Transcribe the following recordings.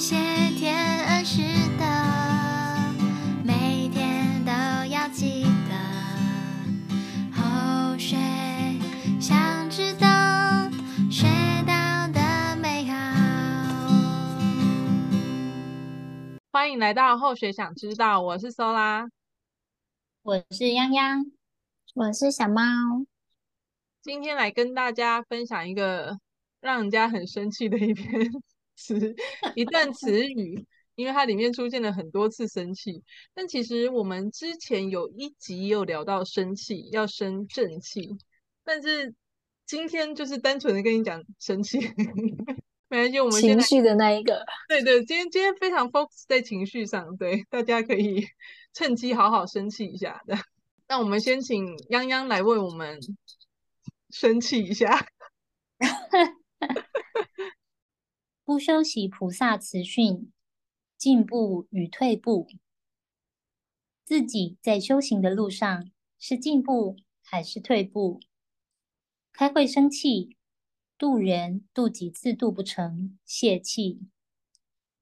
谢天恩师的，每天都要记得。后学想知道，学到的美好。欢迎来到后学想知道，我是 Sola，我是泱泱，我是小猫。今天来跟大家分享一个让人家很生气的一篇词，一段词语，因为它里面出现了很多次生气。但其实我们之前有一集有聊到生气，要生正气，但是今天就是单纯的跟你讲生气，没关系，我们情绪的那一个，对对，今天今天非常 focus 在情绪上，对，大家可以趁机好好生气一下的。那我们先请泱泱来为我们。生气一下，不修习菩萨慈训，进步与退步，自己在修行的路上是进步还是退步？开会生气，渡人渡几次渡不成，泄气；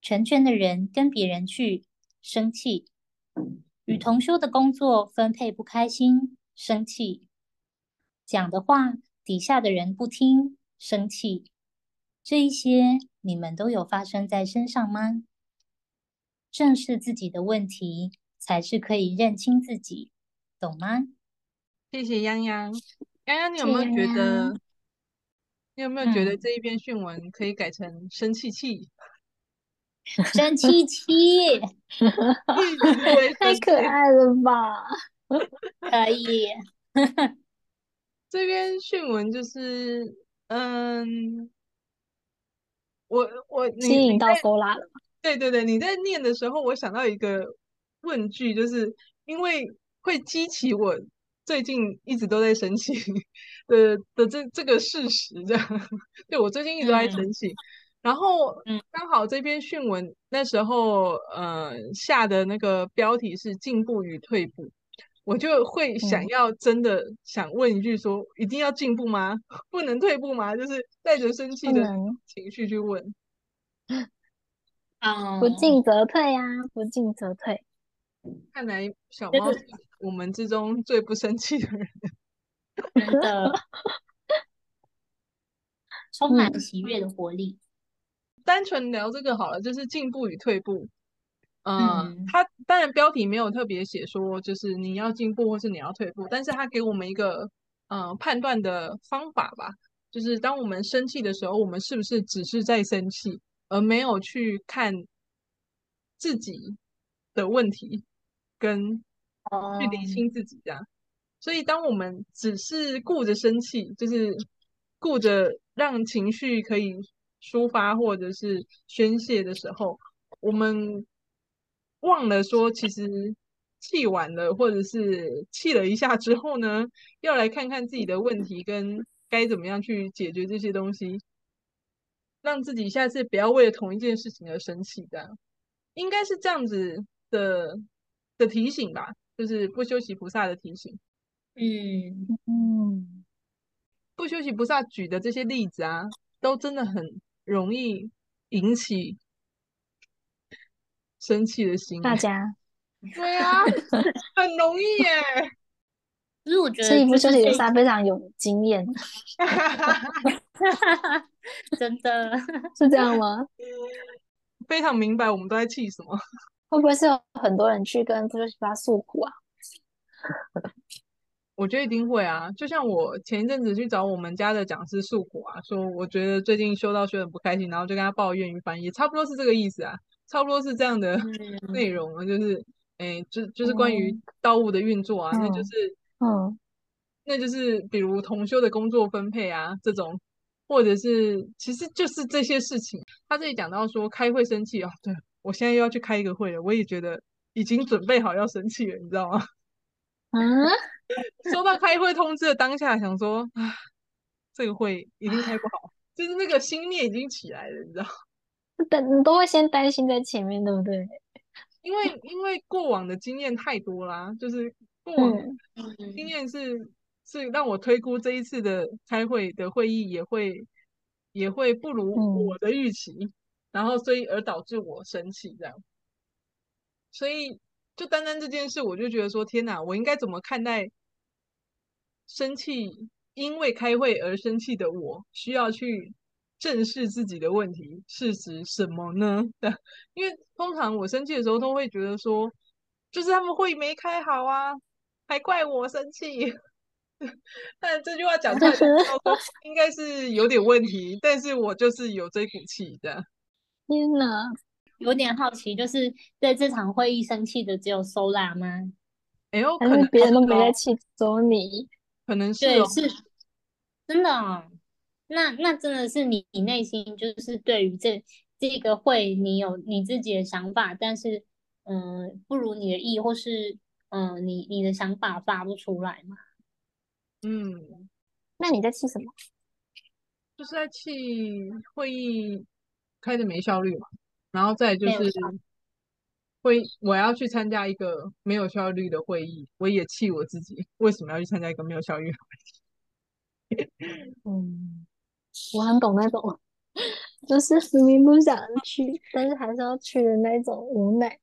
成全的人跟别人去，生气；与同修的工作分配不开心，生气。讲的话，底下的人不听，生气。这一些你们都有发生在身上吗？正视自己的问题，才是可以认清自己，懂吗？谢谢泱泱。泱泱，你有没有觉得？你有没有觉得这一篇训文可以改成生气气？生气气，太可爱了吧？可以。这篇训文就是，嗯，我我吸引到 Sola 了。对对对，你在念的时候，我想到一个问句，就是因为会激起我最近一直都在生气的的这这个事实，这样，对，我最近一直都在生气。嗯、然后，嗯，刚好这篇讯文那时候，呃，下的那个标题是进步与退步。我就会想要真的想问一句说：说、嗯、一定要进步吗？不能退步吗？就是带着生气的情绪去问。啊，不进则退呀，不进则退。看来小猫是我们之中最不生气的人。真的，充满喜悦的活力。单纯聊这个好了，就是进步与退步。嗯，他当然标题没有特别写说，就是你要进步或是你要退步，但是他给我们一个嗯判断的方法吧，就是当我们生气的时候，我们是不是只是在生气，而没有去看自己的问题，跟去理清自己这样。所以当我们只是顾着生气，就是顾着让情绪可以抒发或者是宣泄的时候，我们。忘了说，其实气完了，或者是气了一下之后呢，要来看看自己的问题跟该怎么样去解决这些东西，让自己下次不要为了同一件事情而生气。这样应该是这样子的的提醒吧，就是不休息菩萨的提醒。嗯嗯，不休息菩萨举的这些例子啊，都真的很容易引起。生气的心，大家 对啊，很容易耶。其实我觉得，所以不修习菩萨非常有经验，真的是这样吗？非常明白我们都在气什么。会不会是有很多人去跟不修习菩萨诉苦啊？我觉得一定会啊。就像我前一阵子去找我们家的讲师诉苦啊，说我觉得最近修道修得不开心，然后就跟他抱怨一番，也差不多是这个意思啊。差不多是这样的内容啊，就是，哎，就就是关于道务的运作啊，那就是，嗯，那就是比如同修的工作分配啊，这种，或者是，其实就是这些事情。他这里讲到说开会生气啊，对，我现在又要去开一个会了，我也觉得已经准备好要生气了，你知道吗？嗯，收到开会通知的当下，想说啊，这个会一定开不好，就是那个心念已经起来了，你知道。等都会先担心在前面，对不对？因为因为过往的经验太多啦，就是过往经验是、嗯、是让我推估这一次的开会的会议也会也会不如我的预期，嗯、然后所以而导致我生气这样。所以就单单这件事，我就觉得说天哪，我应该怎么看待生气？因为开会而生气的我，需要去正视自己的问题是指什么呢？因为通常我生气的时候，都会觉得说，就是他们会没开好啊，还怪我生气。但这句话讲出来，说应该是有点问题，但是我就是有这股气的。天哪，有点好奇，就是在这场会议生气的只有 Sola 吗？哎呦，可能别人都没在气，只有你，可能是哦。对，是。真的哦，那那真的是你你内心就是对于这这个会你有你自己的想法，但是嗯不如你的意，或是嗯你你的想法发不出来嘛？嗯，那你在气什么？就是在气会议开的没效率嘛，然后再就是会我要去参加一个没有效率的会议，我也气我自己为什么要去参加一个没有效率的会议。嗯，我很懂那种，就是明明不想去，但是还是要去的那种无奈。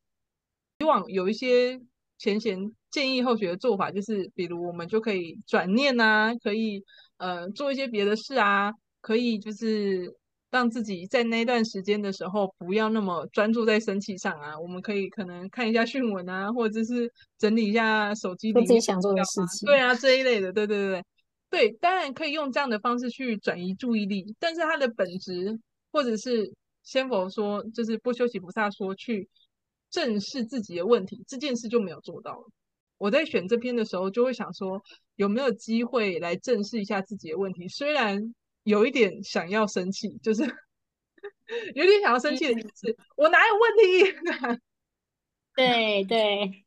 希望有一些前贤建议后学的做法，就是比如我们就可以转念啊，可以呃做一些别的事啊，可以就是让自己在那段时间的时候不要那么专注在生气上啊。我们可以可能看一下讯文啊，或者是整理一下手机里面自己想做的事情。对啊，这一类的，对对对对。对，当然可以用这样的方式去转移注意力，但是它的本质，或者是先佛说，就是不修习菩萨说去正视自己的问题，这件事就没有做到了。我在选这篇的时候，就会想说，有没有机会来正视一下自己的问题？虽然有一点想要生气，就是 有点想要生气的意思，我哪有问题？对 对，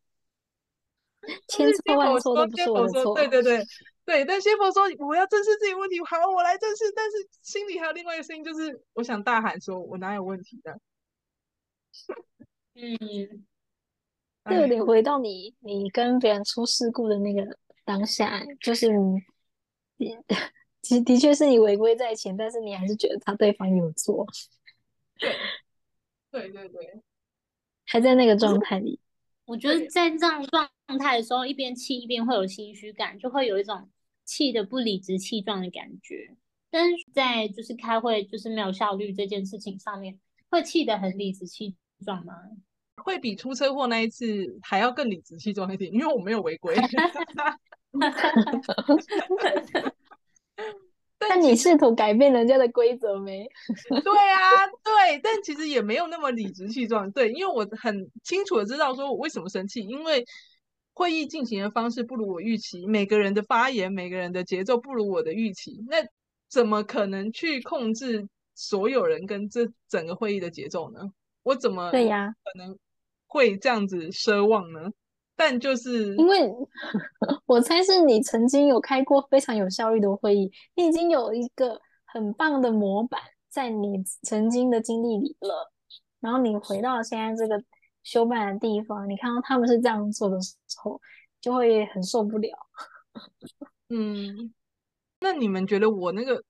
千错万错都不是我的错，对对对。对，但先佛说我要正视自己问题，好，我来正视。但是心里还有另外一个声音，就是我想大喊说：“我哪有问题的？”嗯，这有点回到你，你跟别人出事故的那个当下，就是你，其实的确是你违规在前，但是你还是觉得他对方有错。对对对，还在那个状态里。我觉得在这样状态的时候，一边气一边会有心虚感，就会有一种。气的不理直气壮的感觉，但是在就是开会就是没有效率这件事情上面，会气得很理直气壮吗？会比出车祸那一次还要更理直气壮一点，因为我没有违规。但你试图改变人家的规则没？对啊，对，但其实也没有那么理直气壮。对，因为我很清楚的知道说我为什么生气，因为。会议进行的方式不如我预期，每个人的发言、每个人的节奏不如我的预期，那怎么可能去控制所有人跟这整个会议的节奏呢？我怎么对呀？可能会这样子奢望呢？但就是因为 我猜是你曾经有开过非常有效率的会议，你已经有一个很棒的模板在你曾经的经历里了，然后你回到现在这个。修办的地方，你看到他们是这样做的时候，就会很受不了。嗯，那你们觉得我那个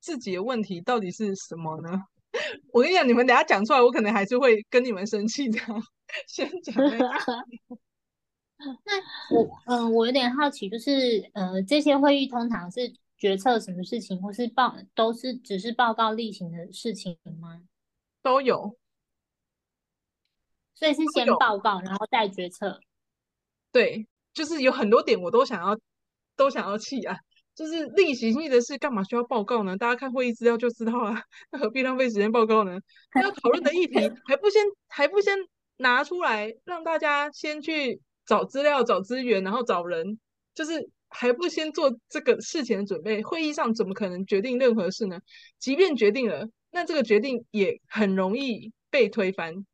自己的问题到底是什么呢？我跟你讲，你们等下讲出来，我可能还是会跟你们生气的。先讲那我嗯，我有点好奇，就是呃，这些会议通常是决策什么事情，或是报都是只是报告例行的事情吗？都有。所以是先报告，然后再决策。对，就是有很多点我都想要，都想要气啊！就是例行性的事，干嘛需要报告呢？大家看会议资料就知道了，那何必浪费时间报告呢？要讨论的议题 还不先还不先拿出来，让大家先去找资料、找资源，然后找人，就是还不先做这个事前的准备？会议上怎么可能决定任何事呢？即便决定了，那这个决定也很容易被推翻。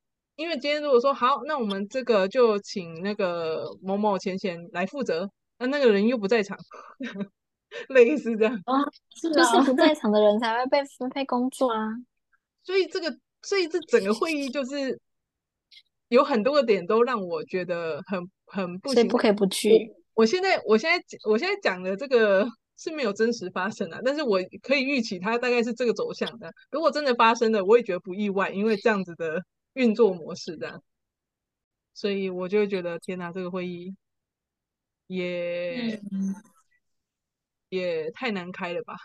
因为今天如果说好，那我们这个就请那个某某前贤来负责，那那个人又不在场，类似这样啊，就是不在场的人才会被分配工作啊。所以这个，所以这整个会议就是有很多个点都让我觉得很很不行，所以不可以不去。我现在，我现在，我现在讲的这个是没有真实发生啊，但是我可以预期它大概是这个走向的。如果真的发生了，我也觉得不意外，因为这样子的运作模式这样，所以我就会觉得天哪，这个会议也、嗯、也太难开了吧，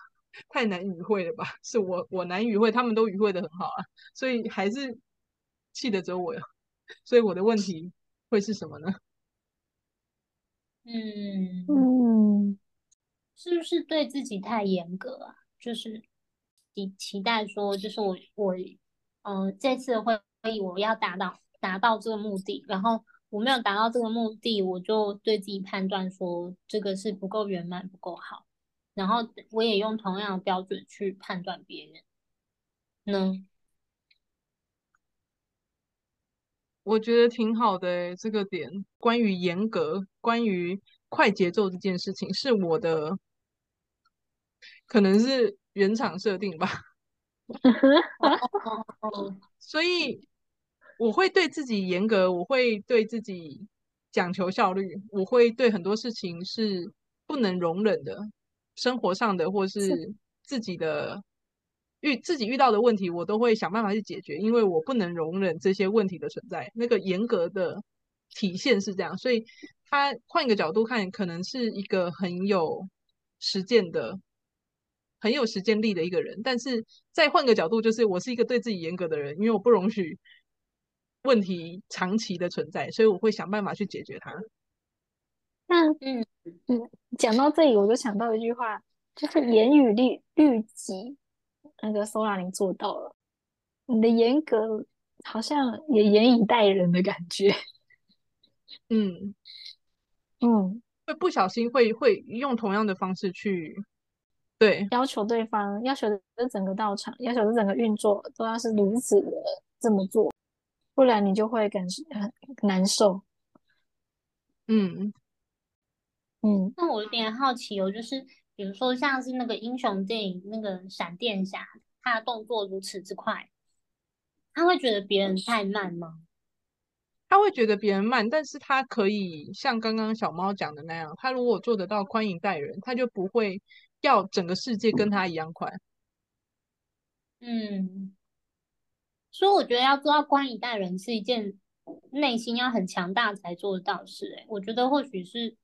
太难与会了吧？是我我难与会，他们都与会的很好啊，所以还是气的只有我呀。所以我的问题会是什么呢？嗯嗯，是不是对自己太严格啊？就是你期待说，就是我我嗯、呃，这次会议我要达到达到这个目的，然后我没有达到这个目的，我就对自己判断说这个是不够圆满，不够好，然后我也用同样的标准去判断别人呢？我觉得挺好的诶，这个点关于严格、关于快节奏这件事情，是我的可能是原厂设定吧。所以我会对自己严格，我会对自己讲求效率，我会对很多事情是不能容忍的，生活上的或是自己的。遇自己遇到的问题，我都会想办法去解决，因为我不能容忍这些问题的存在。那个严格的体现是这样，所以他换一个角度看，可能是一个很有实践的、很有实践力的一个人。但是再换个角度，就是我是一个对自己严格的人，因为我不容许问题长期的存在，所以我会想办法去解决它。那嗯。嗯，讲到这里，我就想到一句话，就是严于律律己。那个 Sola 你做到了，你的严格好像也严以待人的感觉，嗯。嗯，会不小心会会用同样的方式去对。要求对方，要求的整个道场，要求的整个运作都要是如此的这么做，不然你就会感觉很难受。嗯嗯，那我有点好奇哦，就是。比如说，像是那个英雄电影那个闪电侠，他的动作如此之快，他会觉得别人太慢吗？他会觉得别人慢，但是他可以像刚刚小猫讲的那样，他如果做得到宽以待人，他就不会要整个世界跟他一样快。嗯，所以我觉得要做到官一代人是一件内心要很强大才做得到的事。诶，我觉得或许是。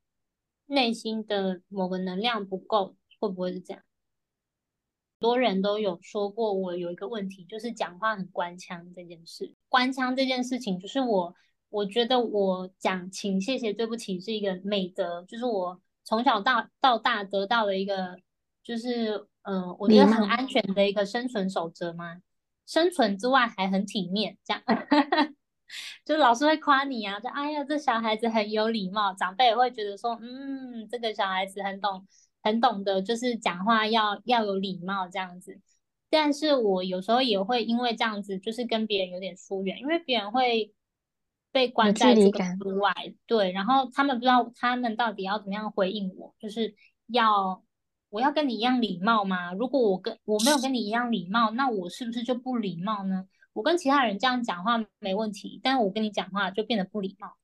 内心的某个能量不够，会不会是这样？很多人都有说过，我有一个问题，就是讲话很官腔这件事。官腔这件事情，就是我，我觉得我讲请、谢谢、对不起是一个美德，就是我从小到到大得到的一个，就是嗯、呃，我觉得很安全的一个生存守则嘛。生存之外还很体面，这样。就老师会夸你啊，就哎呀，这小孩子很有礼貌，长辈也会觉得说，嗯，这个小孩子很懂，很懂得，就是讲话要要有礼貌这样子。但是我有时候也会因为这样子，就是跟别人有点疏远，因为别人会被关在这个之外，对，然后他们不知道他们到底要怎么样回应我，就是要我要跟你一样礼貌吗？如果我跟我没有跟你一样礼貌，那我是不是就不礼貌呢？我跟其他人这样讲话没问题，但是我跟你讲话就变得不礼貌。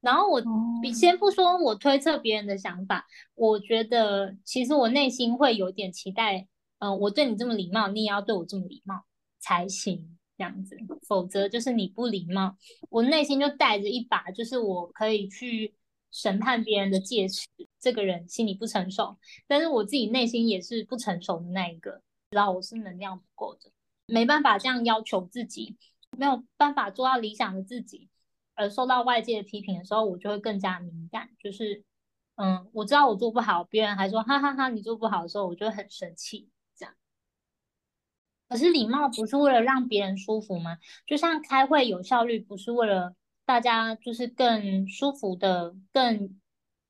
然后我比先不说我推测别人的想法，我觉得其实我内心会有点期待，嗯、呃，我对你这么礼貌，你也要对我这么礼貌才行，这样子，否则就是你不礼貌，我内心就带着一把，就是我可以去审判别人的戒尺，这个人心理不成熟，但是我自己内心也是不成熟的那一个。知道我是能量不够的，没办法这样要求自己，没有办法做到理想的自己，而受到外界的批评的时候，我就会更加敏感。就是，嗯，我知道我做不好，别人还说哈哈哈，你做不好的时候，我就很生气。这样，可是礼貌不是为了让别人舒服吗？就像开会有效率，不是为了大家就是更舒服的，更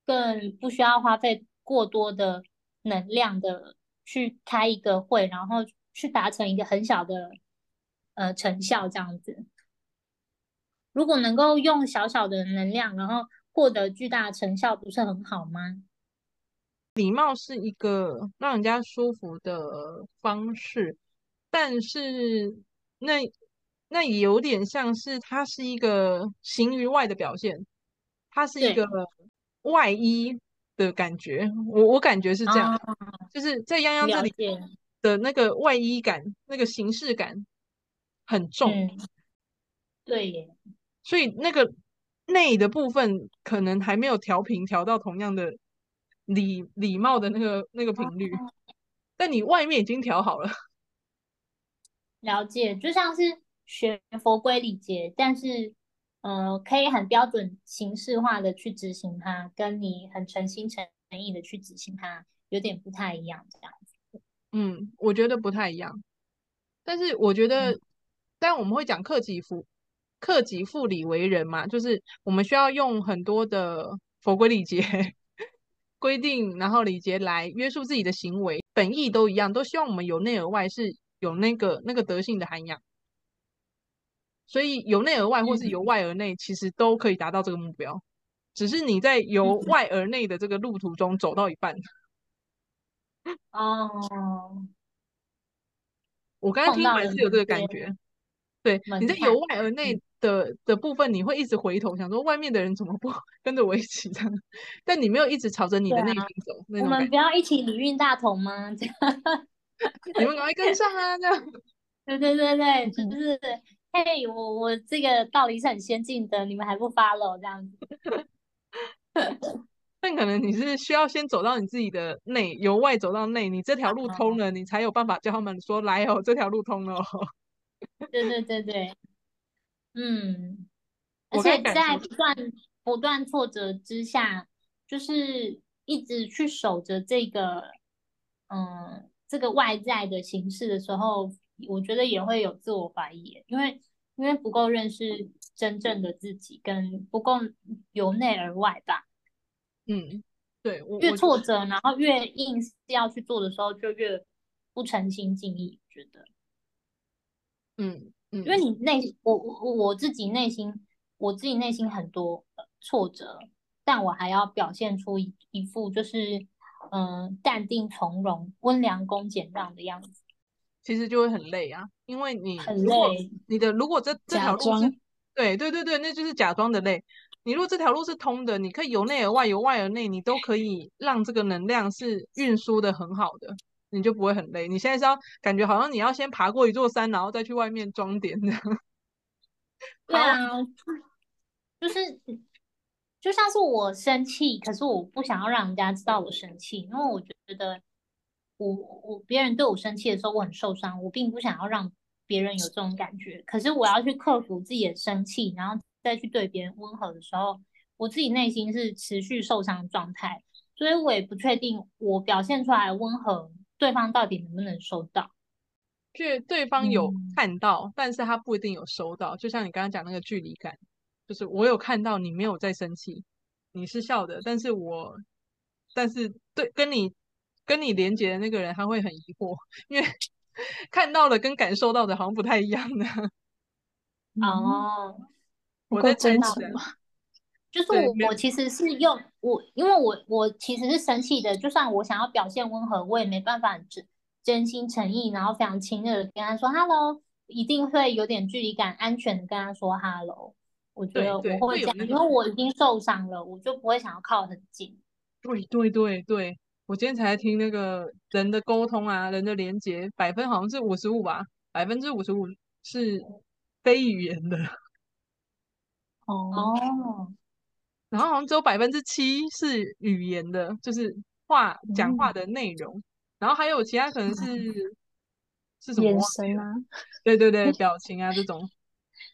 更不需要花费过多的能量的。去开一个会，然后去达成一个很小的呃成效，这样子。如果能够用小小的能量，然后获得巨大的成效，不是很好吗？礼貌是一个让人家舒服的方式，但是那那也有点像是它是一个形于外的表现，它是一个外衣，的感觉。我我感觉是这样，啊、就是在泱泱这里的那个外衣感，那个形式感很重。嗯、对耶，所以那个内的部分可能还没有调频，调到同样的礼礼貌的那个那个频率，啊、但你外面已经调好了。了解，就像是学佛规礼节，但是，呃，可以很标准形式化的去执行它，跟你很诚心诚意的去执行它，有点不太一样，这样子。嗯，我觉得不太一样，但是我觉得，但、嗯、我们会讲克己复克己复礼为人嘛，就是我们需要用很多的佛规礼节 规定，然后礼节来约束自己的行为，本意都一样，都希望我们由内而外是。有那个那个德性的涵养，所以由内而外或是由外而内，其实都可以达到这个目标。只是你在由外而内的这个路途中走到一半。哦，我刚才听完是有这个感觉。对，你在由外而内的的部分，你会一直回头想说，外面的人怎么不 跟着我一起这样？但你没有一直朝着你的内心走。我们不要一起礼运大同吗？你们赶快跟上啊！这样，对对对对，就是，嘿，我我这个道理是很先进的，你们还不 follow 这样子。但可能你是需要先走到你自己的内，由外走到内，你这条路通了，你才有办法叫他们说来哦，这条路通了哦。对对对对，嗯，而且在不断不断挫折之下，就是一直去守着这个，嗯。这个外在的形式的时候，我觉得也会有自我怀疑，因为因为不够认识真正的自己，跟不够由内而外吧。嗯，对，越挫折，然后越硬是要去做的时候，就越不诚心尽意，觉得。嗯嗯，因为你内我我我自己内心，我自己内心很多挫折，但我还要表现出一一副就是。嗯，淡定从容、温良恭俭让的样子，其实就会很累啊，因为你很累。你的如果这这条路是，对对对对，那就是假装的累。你如果这条路是通的，你可以由内而外、由外而内，你都可以让这个能量是运输的很好的，你就不会很累。你现在是要感觉好像你要先爬过一座山，然后再去外面装点这样。对啊，就是。就像是我生气，可是我不想要让人家知道我生气，因为我觉得我我别人对我生气的时候，我很受伤，我并不想要让别人有这种感觉。可是我要去克服自己的生气，然后再去对别人温和的时候，我自己内心是持续受伤的状态，所以我也不确定我表现出来温和，对方到底能不能收到。就对方有看到，嗯，但是他不一定有收到。就像你刚刚讲那个距离感。就是我有看到你没有在生气，你是笑的，但是我，但是对跟你跟你连接的那个人他会很疑惑，因为 看到的跟感受到的好像不太一样的。哦，我在真实的，就是我我其实是用我，因为我我其实是生气的，就算我想要表现温和，我也没办法真真心诚意，然后非常亲热的跟他说 “hello”，一定会有点距离感，安全的跟他说 “hello”。我觉得我会这样，因为我已经受伤了，我就不会想要靠很近。对对对对，我今天才听那个人的沟通啊，人的连接，百分好像是五十五吧，百分之五十五是非语言的。哦。然后好像只有百分之七是语言的，就是话讲话的内容，嗯。然后还有其他可能是，嗯，是什么？眼神啊。对对对，表情啊这种。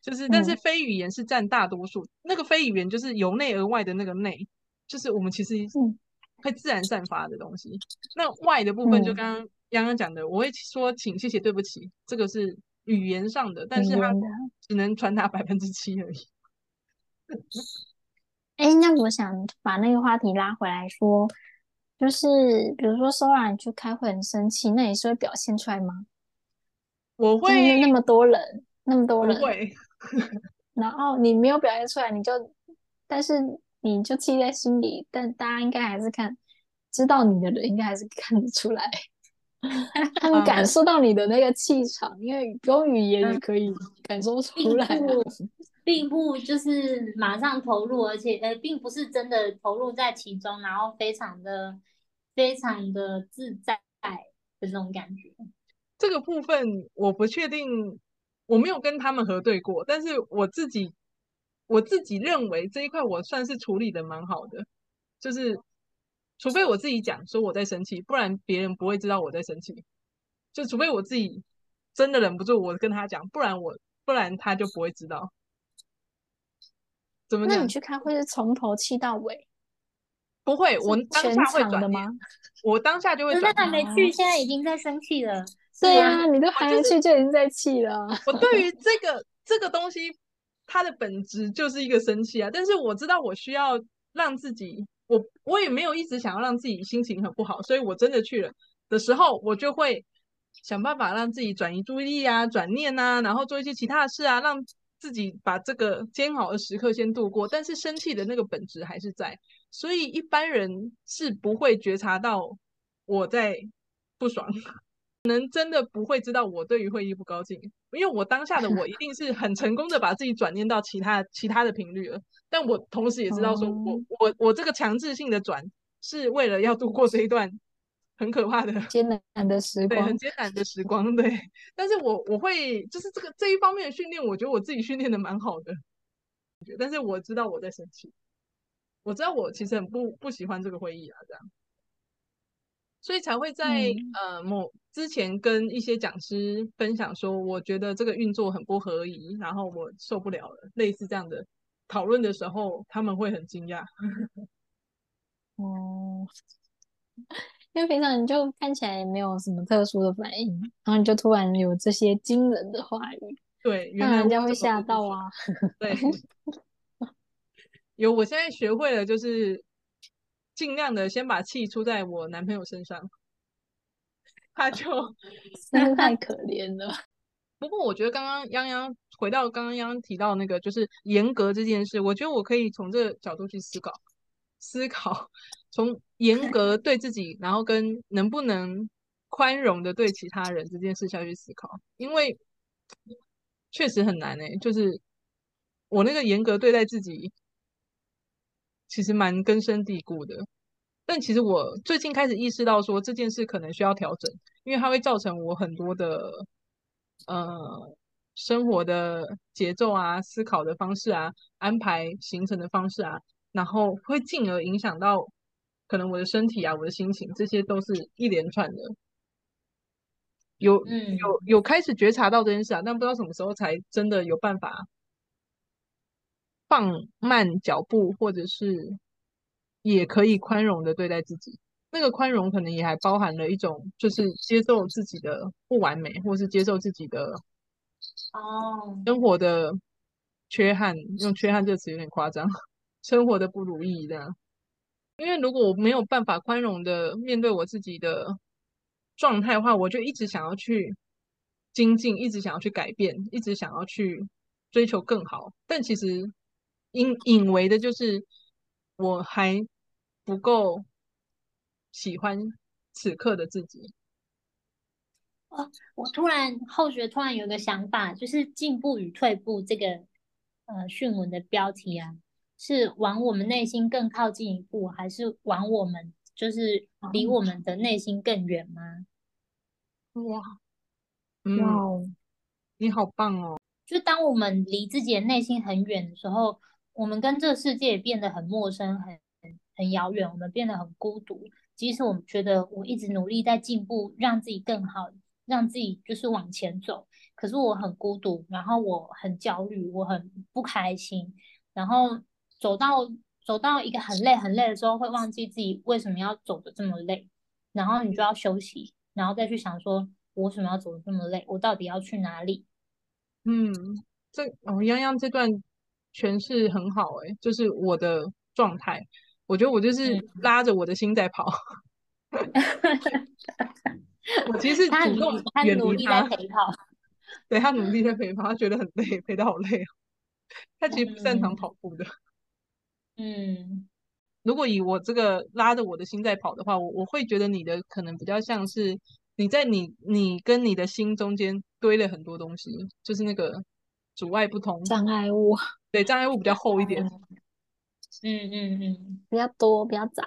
就是，但是非语言是占大多数，嗯。那个非语言就是由内而外的那个内，就是我们其实会自然散发的东西。嗯、那外的部分，就刚刚刚刚讲的，我会说请、谢谢、对不起，这个是语言上的，但是它只能传达百分之七而已。哎、欸，那我想把那个话题拉回来说，就是比如说 Sora 你去开会很生气，那你是会表现出来吗？我会，那么多人，那么多人会。然后你没有表现出来，你就，但是你就记在心里，但大家应该还是看，知道你的人应该还是看得出来，他们感受到你的那个气场，因为不用语言也可以感受出来。并不就是马上投入，而且呃，并不是真的投入在其中，然后非常的非常的自在的这种感觉。这个部分我不确定，我没有跟他们核对过，但是我自己我自己认为这一块我算是处理的蛮好的，就是除非我自己讲说我在生气，不然别人不会知道我在生气，就除非我自己真的忍不住，我跟他讲，不然我不然他就不会知道。怎么？那你去开会是从头气到尾？不会，我当下会转的吗？我当下就会转。那还没去，现在已经在生气了。对啊，你都还没去就已经在气了。我对于 这个这个东西，它的本质就是一个生气啊。但是我知道我需要让自己，我我也没有一直想要让自己心情很不好，所以我真的去了的时候，我就会想办法让自己转移注意力啊，转念啊，然后做一些其他的事啊，让。自己把这个煎熬的时刻先度过，但是生气的那个本质还是在，所以一般人是不会觉察到我在不爽，能真的不会知道我对于会议不高兴，因为我当下的我一定是 很成功的把自己转念到其他其他的频率了，但我同时也知道说我我我这个强制性的转是为了要度过这一段。很可怕的艰难的时光，对，很艰难的时光，对。但是我我会就是这个这一方面的训练，我觉得我自己训练的蛮好的。但是我知道我在生气，我知道我其实很不不喜欢这个会议啊，这样，所以才会在、嗯、呃某之前跟一些讲师分享说，我觉得这个运作很不合宜，然后我受不了了，类似这样的讨论的时候，他们会很惊讶。哦。因为平常你就看起来也没有什么特殊的反应，然后你就突然有这些惊人的话语，对，原来人家会吓到啊。对，有，我现在学会了，就是尽量的先把气出在我男朋友身上，他就 太可怜了。不过我觉得刚刚泱泱回到刚刚泱泱提到那个，就是严格这件事，我觉得我可以从这个角度去思考。思考从严格对自己，然后跟能不能宽容的对其他人这件事下去思考，因为确实很难诶。就是我那个严格对待自己，其实蛮根深蒂固的。但其实我最近开始意识到，说这件事可能需要调整，因为它会造成我很多的呃生活的节奏啊、思考的方式啊、安排行程的方式啊。然后会进而影响到可能我的身体啊，我的心情，这些都是一连串的。有有有开始觉察到这件事啊，但不知道什么时候才真的有办法放慢脚步，或者是也可以宽容的对待自己。那个宽容可能也还包含了一种，就是接受自己的不完美，或是接受自己的哦生活的缺憾。用缺憾这个词有点夸张。生活的不如意这样，因为如果我没有办法宽容的面对我自己的状态的话，我就一直想要去精进，一直想要去改变，一直想要去追求更好。但其实隐隐为的就是我还不够喜欢此刻的自己。哦，我突然后学突然有个想法，就是进步与退步这个呃训文的标题啊。是往我们内心更靠近一步，还是往我们就是离我们的内心更远吗？哇，嗯、哇，你好棒哦！就当我们离自己的内心很远的时候，我们跟这个世界也变得很陌生、很很遥远，我们变得很孤独。即使我们觉得我一直努力在进步，让自己更好，让自己就是往前走，可是我很孤独，然后我很焦虑，我很不开心，然后。走到走到一个很累很累的时候，会忘记自己为什么要走的这么累，然后你就要休息，然后再去想说，我为什么要走的这么累？我到底要去哪里？嗯，这哦，泱泱这段诠释很好哎，就是我的状态，我觉得我就是拉着我的心在跑。嗯、我其实主动远离他，他努力在陪跑，对，他努力在陪跑，他觉得很累，陪得好累。他其实不擅长跑步的。嗯嗯，如果以我这个拉着我的心在跑的话，我我会觉得你的可能比较像是你在你你跟你的心中间堆了很多东西，就是那个阻碍不通，障碍物，对，障碍物比较厚一点，嗯嗯嗯，比较多，比较杂。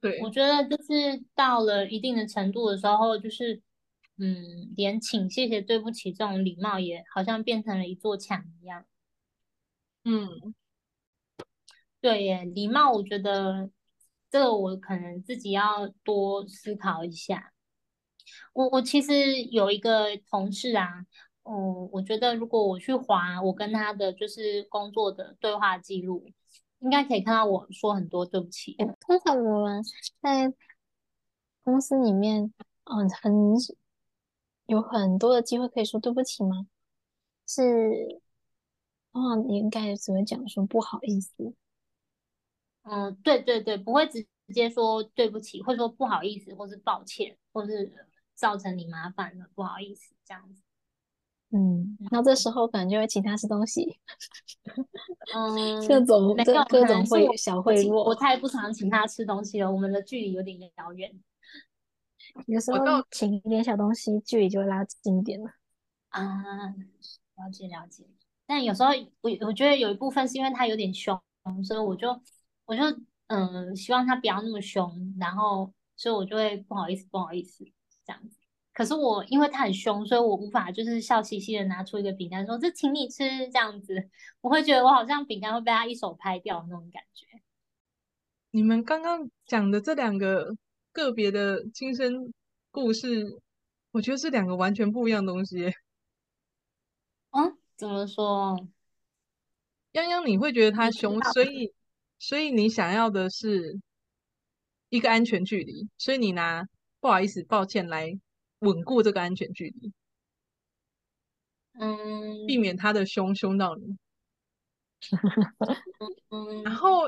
对，我觉得就是到了一定的程度的时候，就是嗯，连请、谢谢、对不起这种礼貌也好像变成了一座墙一样。嗯，对耶，礼貌，我觉得这个我可能自己要多思考一下。我我其实有一个同事啊，嗯，我觉得如果我去划我跟他的就是工作的对话记录，应该可以看到我说很多对不起。通常我们在公司里面，嗯，很有很多的机会可以说对不起吗？是，哦，你应该怎么讲？说不好意思。嗯，对对对，不会直接说对不起，会说不好意思，或是抱歉，或是。造成你麻烦了，不好意思，这样子。嗯，然后这时候可能就会请他吃东西。嗯，各种各各种会会小贿赂，我太不常请他吃东西了，我们的距离有点遥远。有时候请一点小东西，距离就会拉近一点了。啊，了解了解。但有时候我我觉得有一部分是因为他有点凶，所以我就我就嗯希望他不要那么凶，然后所以我就会不好意思不好意思。这样子，可是我因为他很凶，所以我无法就是笑嘻嘻的拿出一个饼干说，这请你吃这样子，我会觉得我好像饼干会被他一手拍掉那种感觉。你们刚刚讲的这两个个别的亲身故事，我觉得是两个完全不一样的东西。嗯，怎么说？泱泱，你会觉得他凶，所以所以你想要的是一个安全距离，所以你拿。不好意思，抱歉，来稳固这个安全距离，嗯，避免他的凶凶到你。嗯，然后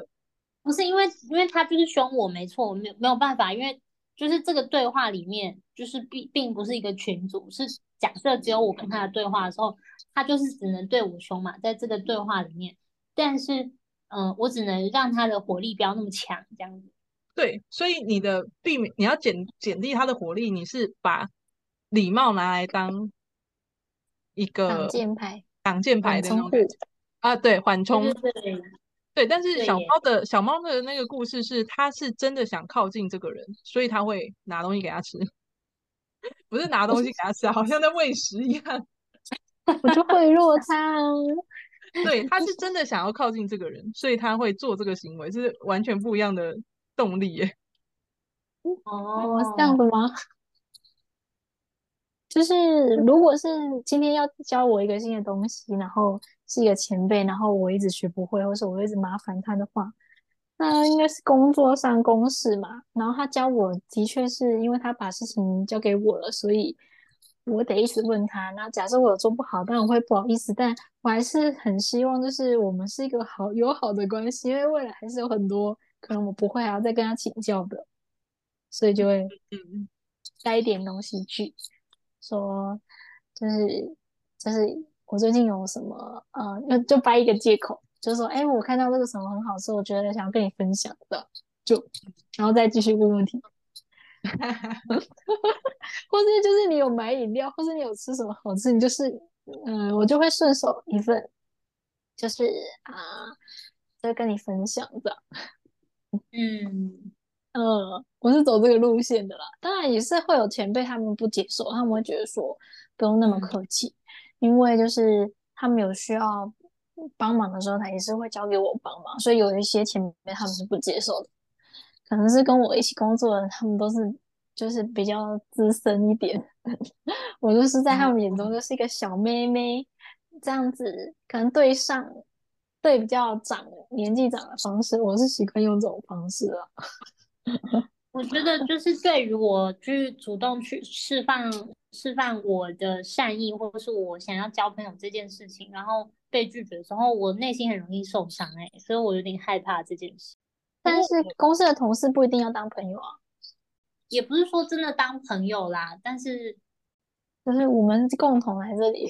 不是因为，因为他就是凶我，没错，我没有没有办法，因为就是这个对话里面，就是并并不是一个群组，是假设只有我跟他的对话的时候，他就是只能对我凶嘛，在这个对话里面，但是嗯、呃，我只能让他的火力不要那么强，这样子。对，所以你的避免你要减减低他的火力，你是把礼貌拿来当一个挡箭牌，挡箭牌的那种啊，对，缓冲，对。但是小猫的小猫的那个故事是，它是真的想靠近这个人，所以它会拿东西给他吃，不是拿东西给他吃，好像在喂食一样，我就贿赂他。对，他是真的想要靠近这个人，所以他会做这个行为，是完全不一样的。动力耶，哦，是这样的吗？就是如果是今天要教我一个新的东西，然后是一个前辈，然后我一直学不会，或是我一直麻烦他的话，那应该是工作上公事嘛。然后他教我的确是因为他把事情交给我了，所以我得一直问他。那假设我有做不好，当然我会不好意思，但我还是很希望就是我们是一个好友好的关系，因为未来还是有很多。可能我不会还要再跟他请教的，所以就会嗯带一点东西去说，就是就是我最近有什么呃，就就掰一个借口，就是说，哎，我看到这个什么很好吃，我觉得想要跟你分享的，就然后再继续问问题，或者就是你有买饮料，或是你有吃什么好吃，你就是嗯，我就会顺手一份，就是啊，再跟你分享的。嗯呃，我是走这个路线的啦。当然也是会有前辈他们不接受，他们会觉得说不用那么客气，嗯、因为就是他们有需要帮忙的时候，他也是会交给我帮忙。所以有一些前辈他们是不接受的，可能是跟我一起工作的，他们都是就是比较资深一点，我就是在他们眼中就是一个小妹妹这样子，可能对上。对比较长年纪长的方式，我是习惯用这种方式了。我觉得就是对于我去主动去释放释放我的善意，或者是我想要交朋友这件事情，然后被拒绝的时候，我内心很容易受伤哎、欸，所以我有点害怕这件事。但是公司的同事不一定要当朋友啊，也不是说真的当朋友啦，但是就是我们共同来这里，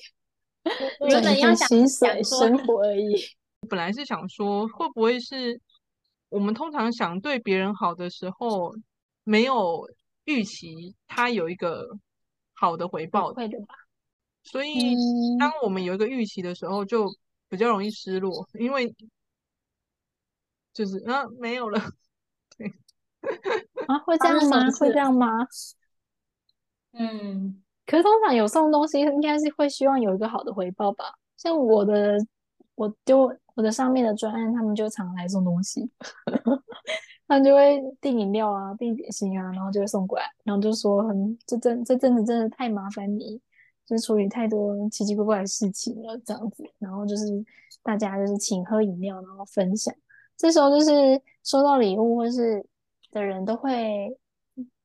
原本要薪水生活而已。本来是想说，会不会是我们通常想对别人好的时候，没有预期他有一个好的回报？会的吧？所以当我们有一个预期的时候，就比较容易失落，因为就是啊没有了，对啊会这样吗？会这样吗？嗯，可是通常有送东西，应该是会希望有一个好的回报吧？像我的，我丢我的上面的专案，他们就常来送东西，他们就会订饮料啊，订点心啊，然后就会送过来，然后就说很这阵这阵子真的太麻烦你，就是处理太多奇奇怪怪的事情了这样子，然后就是大家就是请喝饮料，然后分享，这时候就是收到礼物或是的人都会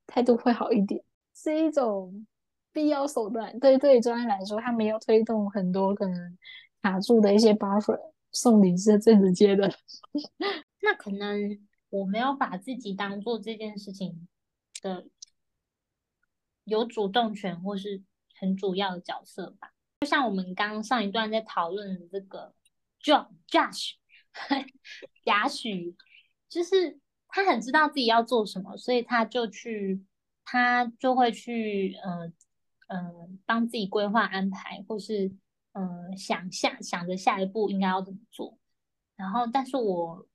态度会好一点。是一种必要手段，对对专案来说，他们要推动很多可能卡住的一些 buffer，送礼是最直接的。那可能我没有把自己当做这件事情的有主动权或是很主要的角色吧。就像我们刚上一段在讨论的这个 Josh，贾诩，就是他很知道自己要做什么，所以他就去。他就会去，嗯、呃、嗯、呃，帮自己规划安排，或是嗯、呃，想下想着下一步应该要怎么做。然后，但是我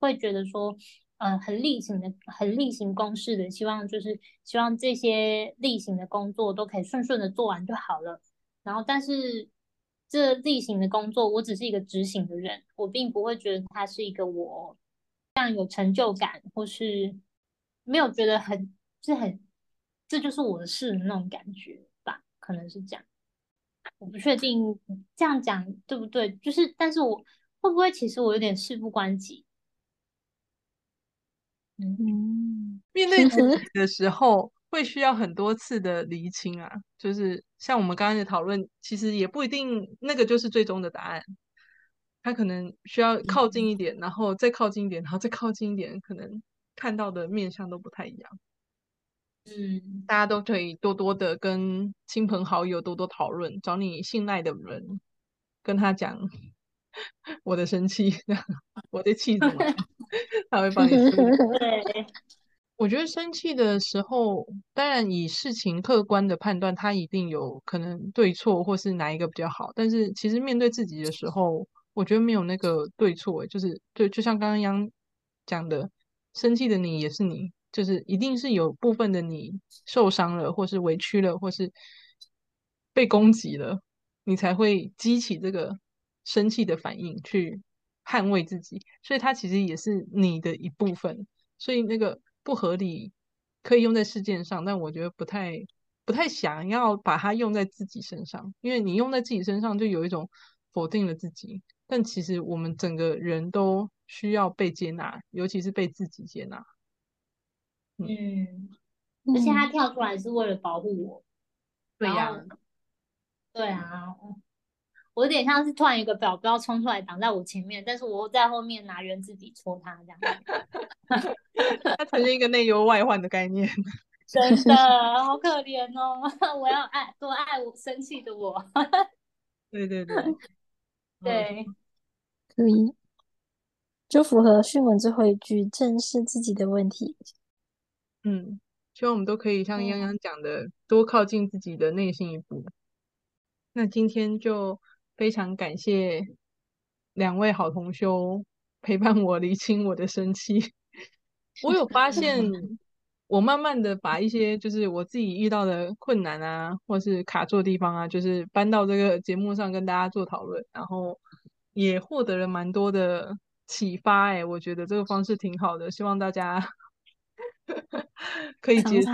会觉得说，嗯、呃，很例行的、很例行公事的，希望就是希望这些例行的工作都可以顺顺的做完就好了。然后，但是这例行的工作，我只是一个执行的人，我并不会觉得他是一个我这样有成就感，或是没有觉得很。是很，这就是我的事的那种感觉吧，可能是这样，我不确定这样讲对不对，就是，但是我会不会其实我有点事不关己？嗯，面对自己的时候会需要很多次的厘清啊，就是像我们刚才的讨论，其实也不一定那个就是最终的答案，他可能需要靠近一点，然后再靠近一点，然后再靠近一点，可能看到的面相都不太一样。嗯，大家都可以多多的跟亲朋好友多多讨论，找你信赖的人，跟他讲 我的生气，我的气怎么，他会帮你处理。对，我觉得生气的时候，当然以事情客观的判断，他一定有可能对错，或是哪一个比较好。但是其实面对自己的时候，我觉得没有那个对错，就是对，就像刚刚央讲的，生气的你也是你。就是一定是有部分的你受伤了，或是委屈了，或是被攻击了，你才会激起这个生气的反应去捍卫自己。所以它其实也是你的一部分。所以那个不合理可以用在事件上，但我觉得不太不太想要把它用在自己身上，因为你用在自己身上就有一种否定了自己。但其实我们整个人都需要被接纳，尤其是被自己接纳。嗯，而且他跳出来是为了保护我。对呀，对啊，我有点像是突然一个保镖冲出来挡在我前面，但是我在后面拿原子笔戳他这样。他曾经一个内忧外患的概念，真的好可怜哦！我要爱多爱我生气的我。对对对，对，可以，就符合训文最后一句，正视自己的问题。嗯，希望我们都可以像央央讲的，嗯、多靠近自己的内心一步。那今天就非常感谢两位好同修陪伴我理清我的生气。我有发现，我慢慢的把一些就是我自己遇到的困难啊，或是卡住的地方啊，就是搬到这个节目上跟大家做讨论，然后也获得了蛮多的启发。哎，我觉得这个方式挺好的，希望大家。可以接受，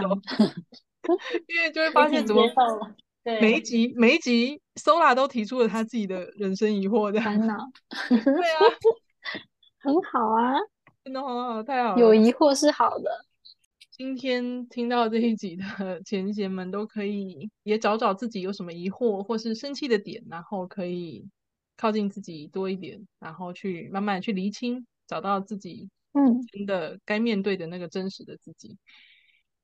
因为就会发现怎么每一集每一集 Sola 都提出了他自己的人生疑惑的烦恼，对啊，很好啊，真的很好，太好了，有疑惑是好的。今天听到这一集的 前贤们都可以也找找自己有什么疑惑或是生气的点，然后可以靠近自己多一点，然后去慢慢去厘清，找到自己。嗯，真的该面对的那个真实的自己。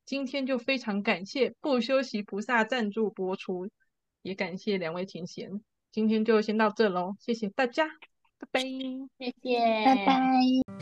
今天就非常感谢不休息菩萨赞助播出，也感谢两位前贤。今天就先到这喽，谢谢大家，拜拜，谢谢，拜拜。